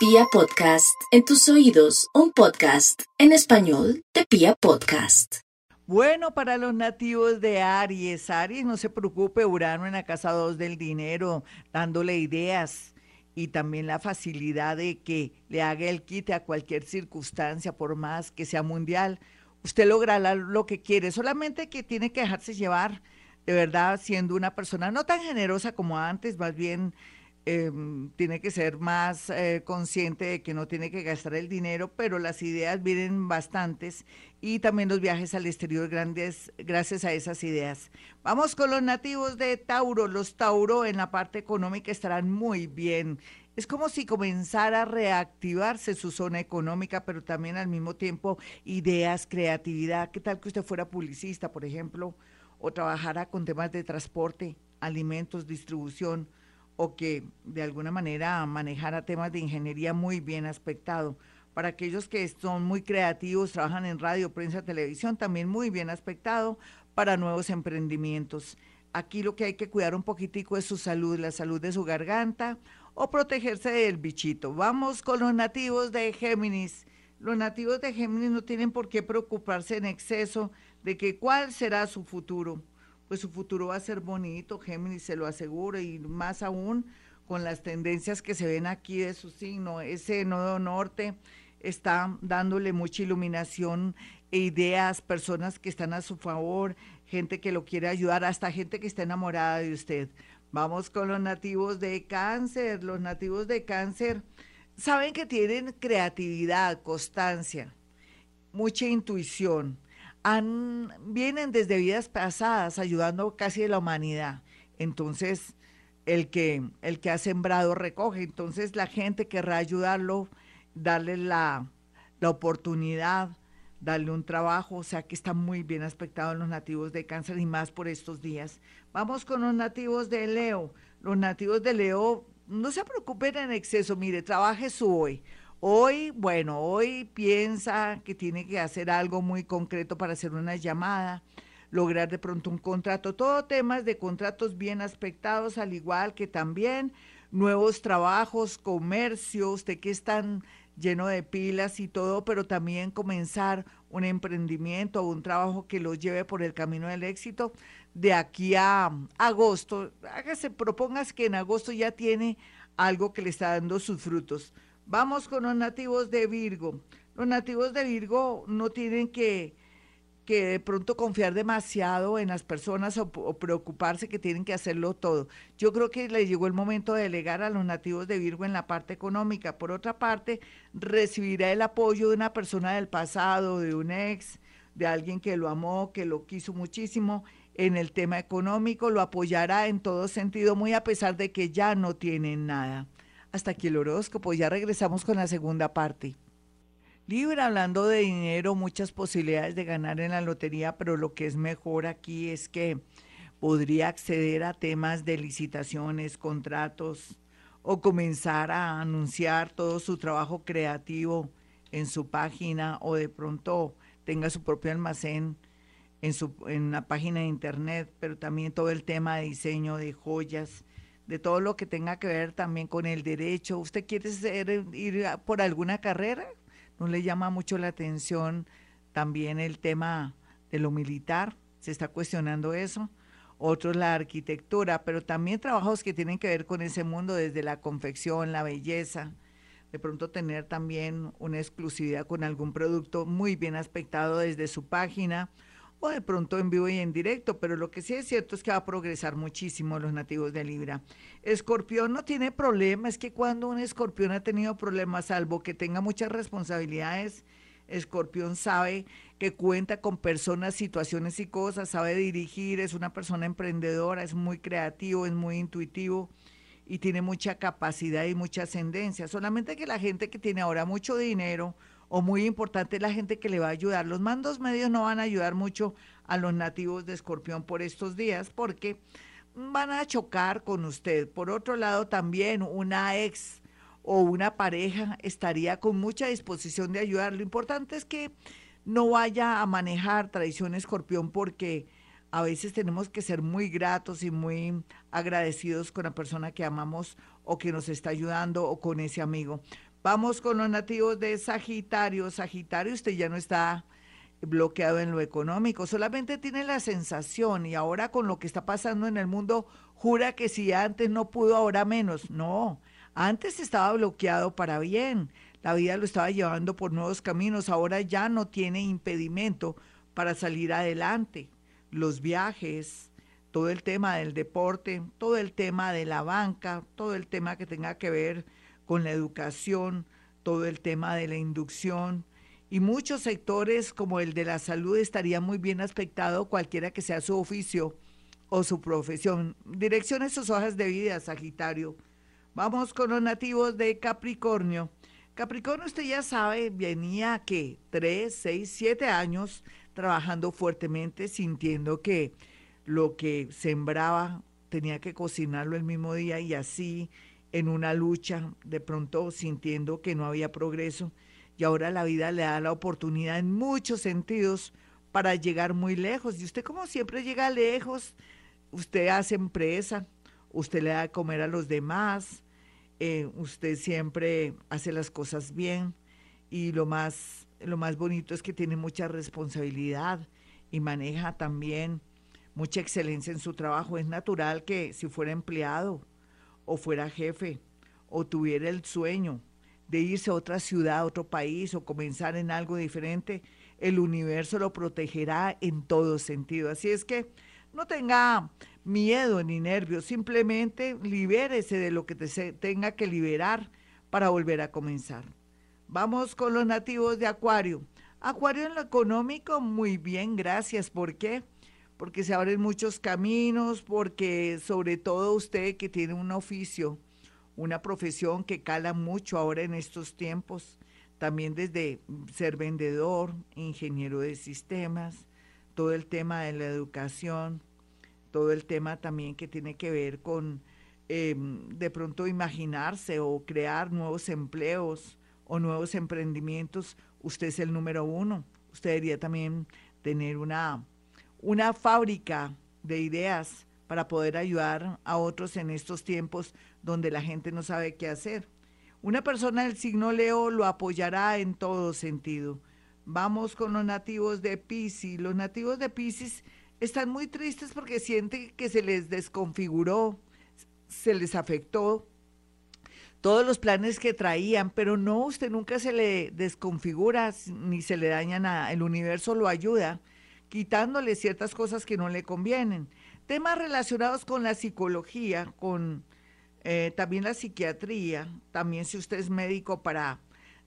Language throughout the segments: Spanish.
Pia Podcast, en tus oídos, un podcast en español de Pia Podcast. Bueno, para los nativos de Aries, Aries, no se preocupe, Urano en la casa 2 del dinero, dándole ideas y también la facilidad de que le haga el quite a cualquier circunstancia, por más que sea mundial. Usted logrará lo que quiere, solamente que tiene que dejarse llevar, de verdad, siendo una persona no tan generosa como antes, más bien Em, tiene que ser más eh, consciente de que no tiene que gastar el dinero, pero las ideas vienen bastantes y también los viajes al exterior grandes gracias a esas ideas. Vamos con los nativos de Tauro. Los Tauro en la parte económica estarán muy bien. Es como si comenzara a reactivarse su zona económica, pero también al mismo tiempo ideas, creatividad. ¿Qué tal que usted fuera publicista, por ejemplo, o trabajara con temas de transporte, alimentos, distribución? O que de alguna manera manejara temas de ingeniería muy bien aspectado. Para aquellos que son muy creativos, trabajan en radio, prensa, televisión, también muy bien aspectado para nuevos emprendimientos. Aquí lo que hay que cuidar un poquitico es su salud, la salud de su garganta o protegerse del bichito. Vamos con los nativos de Géminis. Los nativos de Géminis no tienen por qué preocuparse en exceso de que cuál será su futuro pues su futuro va a ser bonito, Géminis se lo aseguro, y más aún con las tendencias que se ven aquí de su signo. Ese nodo norte está dándole mucha iluminación e ideas, personas que están a su favor, gente que lo quiere ayudar, hasta gente que está enamorada de usted. Vamos con los nativos de cáncer. Los nativos de cáncer saben que tienen creatividad, constancia, mucha intuición han, vienen desde vidas pasadas ayudando casi a la humanidad. Entonces, el que, el que ha sembrado recoge. Entonces, la gente querrá ayudarlo, darle la, la oportunidad, darle un trabajo. O sea, que está muy bien aspectado en los nativos de cáncer y más por estos días. Vamos con los nativos de Leo. Los nativos de Leo, no se preocupen en exceso. Mire, trabaje su hoy. Hoy, bueno, hoy piensa que tiene que hacer algo muy concreto para hacer una llamada, lograr de pronto un contrato, todo temas de contratos bien aspectados, al igual que también nuevos trabajos, comercio, usted que es tan lleno de pilas y todo, pero también comenzar un emprendimiento o un trabajo que lo lleve por el camino del éxito de aquí a agosto. Hágase, propongas que en agosto ya tiene algo que le está dando sus frutos. Vamos con los nativos de Virgo. Los nativos de Virgo no tienen que, que de pronto confiar demasiado en las personas o, preocuparse que tienen que hacerlo todo. Yo creo que le llegó el momento de delegar a los nativos de Virgo en la parte económica. Por otra parte, recibirá el apoyo de una persona del pasado, de un ex, de alguien que lo amó, que lo quiso muchísimo en el tema económico, lo apoyará en todo sentido, muy a pesar de que ya no tienen nada. Hasta aquí el horóscopo. Ya regresamos con la segunda parte. Libra, hablando de dinero, muchas posibilidades de ganar en la lotería, pero lo que es mejor aquí es que podría acceder a temas de licitaciones, contratos o comenzar a anunciar todo su trabajo creativo en su página o de pronto tenga su propio almacén en, su, en página de internet, pero también todo el tema de diseño de joyas de todo lo que tenga que ver también con el derecho. ¿Usted quiere ser, ir por alguna carrera? ¿No le llama mucho la atención también el tema de lo militar? ¿Se está cuestionando eso? Otros la arquitectura, pero también trabajos que tienen que ver con ese mundo, desde la confección, la belleza, de pronto tener también una exclusividad con algún producto muy bien aspectado desde su página o de pronto en vivo y en directo, pero lo que sí es cierto es que va a progresar muchísimo los nativos de Libra. Escorpión no tiene problema, es que cuando un escorpión ha tenido problemas, salvo que tenga muchas responsabilidades, Escorpión sabe que cuenta con personas, situaciones y cosas, sabe dirigir, es una persona emprendedora, es muy creativo, es muy intuitivo y tiene mucha capacidad y mucha ascendencia. Solamente que la gente que tiene ahora mucho dinero o muy importante la gente que le va a ayudar. Los mandos medios no van a ayudar mucho a los nativos de Escorpión por estos días porque van a chocar con usted. Por otro lado, también una ex o una pareja estaría con mucha disposición de ayudar. Lo importante es que no vaya a manejar traición escorpión porque a veces tenemos que ser muy gratos y muy agradecidos con la persona que amamos o que nos está ayudando o con ese amigo. Vamos con los nativos de Sagitario. Sagitario, usted ya no está bloqueado en lo económico, solamente tiene la sensación y ahora con lo que está pasando en el mundo, jura que si antes no pudo, ahora menos. No, antes estaba bloqueado para bien, la vida lo estaba llevando por nuevos caminos, ahora ya no tiene impedimento para salir adelante. Los viajes, todo el tema del deporte, todo el tema de la banca, todo el tema que tenga que ver con la educación, todo el tema de la inducción, y muchos sectores como el de la salud estaría muy bien aspectado cualquiera que sea su oficio o su profesión. Direccione sus hojas de vida, Sagitario. Vamos con los nativos de Capricornio. Capricornio, usted ya sabe, venía que tres, seis, siete años trabajando fuertemente, sintiendo que lo que sembraba tenía que cocinarlo el mismo día y así en una lucha, de pronto sintiendo que no había progreso y ahora la vida le da la oportunidad en muchos sentidos para llegar muy lejos. Y usted como siempre llega lejos, usted hace empresa, usted le da de comer a los demás, eh, usted siempre hace las cosas bien y lo más, lo más bonito es que tiene mucha responsabilidad y maneja también mucha excelencia en su trabajo. Es natural que si fuera empleado o fuera jefe o tuviera el sueño de irse a otra ciudad, a otro país o comenzar en algo diferente, el universo lo protegerá en todo sentido. Así es que no tenga miedo ni nervios, simplemente libérese de lo que te tenga que liberar para volver a comenzar. Vamos con los nativos de Acuario. Acuario en lo económico, muy bien, gracias. ¿Por qué? Porque se abren muchos caminos, porque sobre todo usted que tiene un oficio, una profesión que cala mucho ahora en estos tiempos, también desde ser vendedor, ingeniero de sistemas, todo el tema de la educación, todo el tema también que tiene que ver con em, de pronto imaginarse o crear nuevos empleos o nuevos emprendimientos, usted es el número uno. Usted debería también tener una, una fábrica de ideas para poder ayudar a otros en estos tiempos donde la gente no sabe qué hacer. Una persona del signo Leo lo apoyará en todo sentido. Vamos con los nativos de Pisces. Los nativos de Pisces están muy tristes porque sienten que se les desconfiguró, se les afectó todos los planes que traían, pero no, usted nunca se le desconfigura ni se le daña nada. El universo lo ayuda quitándole ciertas cosas que no le convienen temas relacionados con la psicología, con eh, también la psiquiatría, también si usted es médico para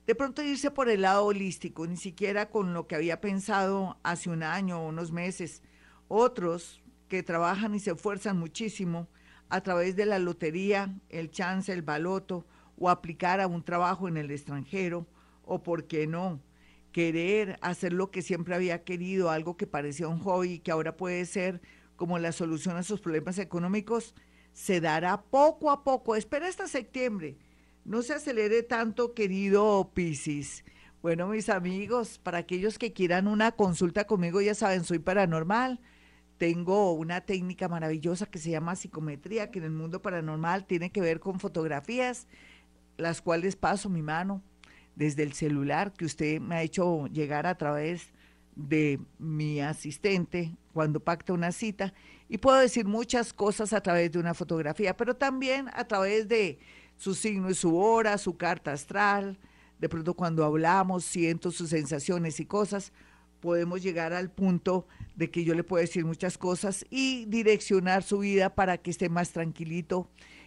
de pronto irse por el lado holístico, ni siquiera con lo que había pensado hace un año o unos meses. Otros que trabajan y se esfuerzan muchísimo a través de la lotería, el chance, el baloto, o aplicar a un trabajo en el extranjero, o por qué no, querer hacer lo que siempre había querido, algo que parecía un hobby y que ahora puede ser como la solución a sus problemas económicos se dará poco a poco. Espera hasta septiembre. No se acelere tanto, querido Piscis. Bueno, mis amigos, para aquellos que quieran una consulta conmigo, ya saben, soy paranormal. Tengo una técnica maravillosa que se llama psicometría, que en el mundo paranormal tiene que ver con fotografías, las cuales paso mi mano desde el celular que usted me ha hecho llegar a través de mi asistente cuando pacta una cita y puedo decir muchas cosas a través de una fotografía, pero también a través de su signo y su hora, su carta astral, de pronto cuando hablamos siento sus sensaciones y cosas, podemos llegar al punto de que yo le puedo decir muchas cosas y direccionar su vida para que esté más tranquilito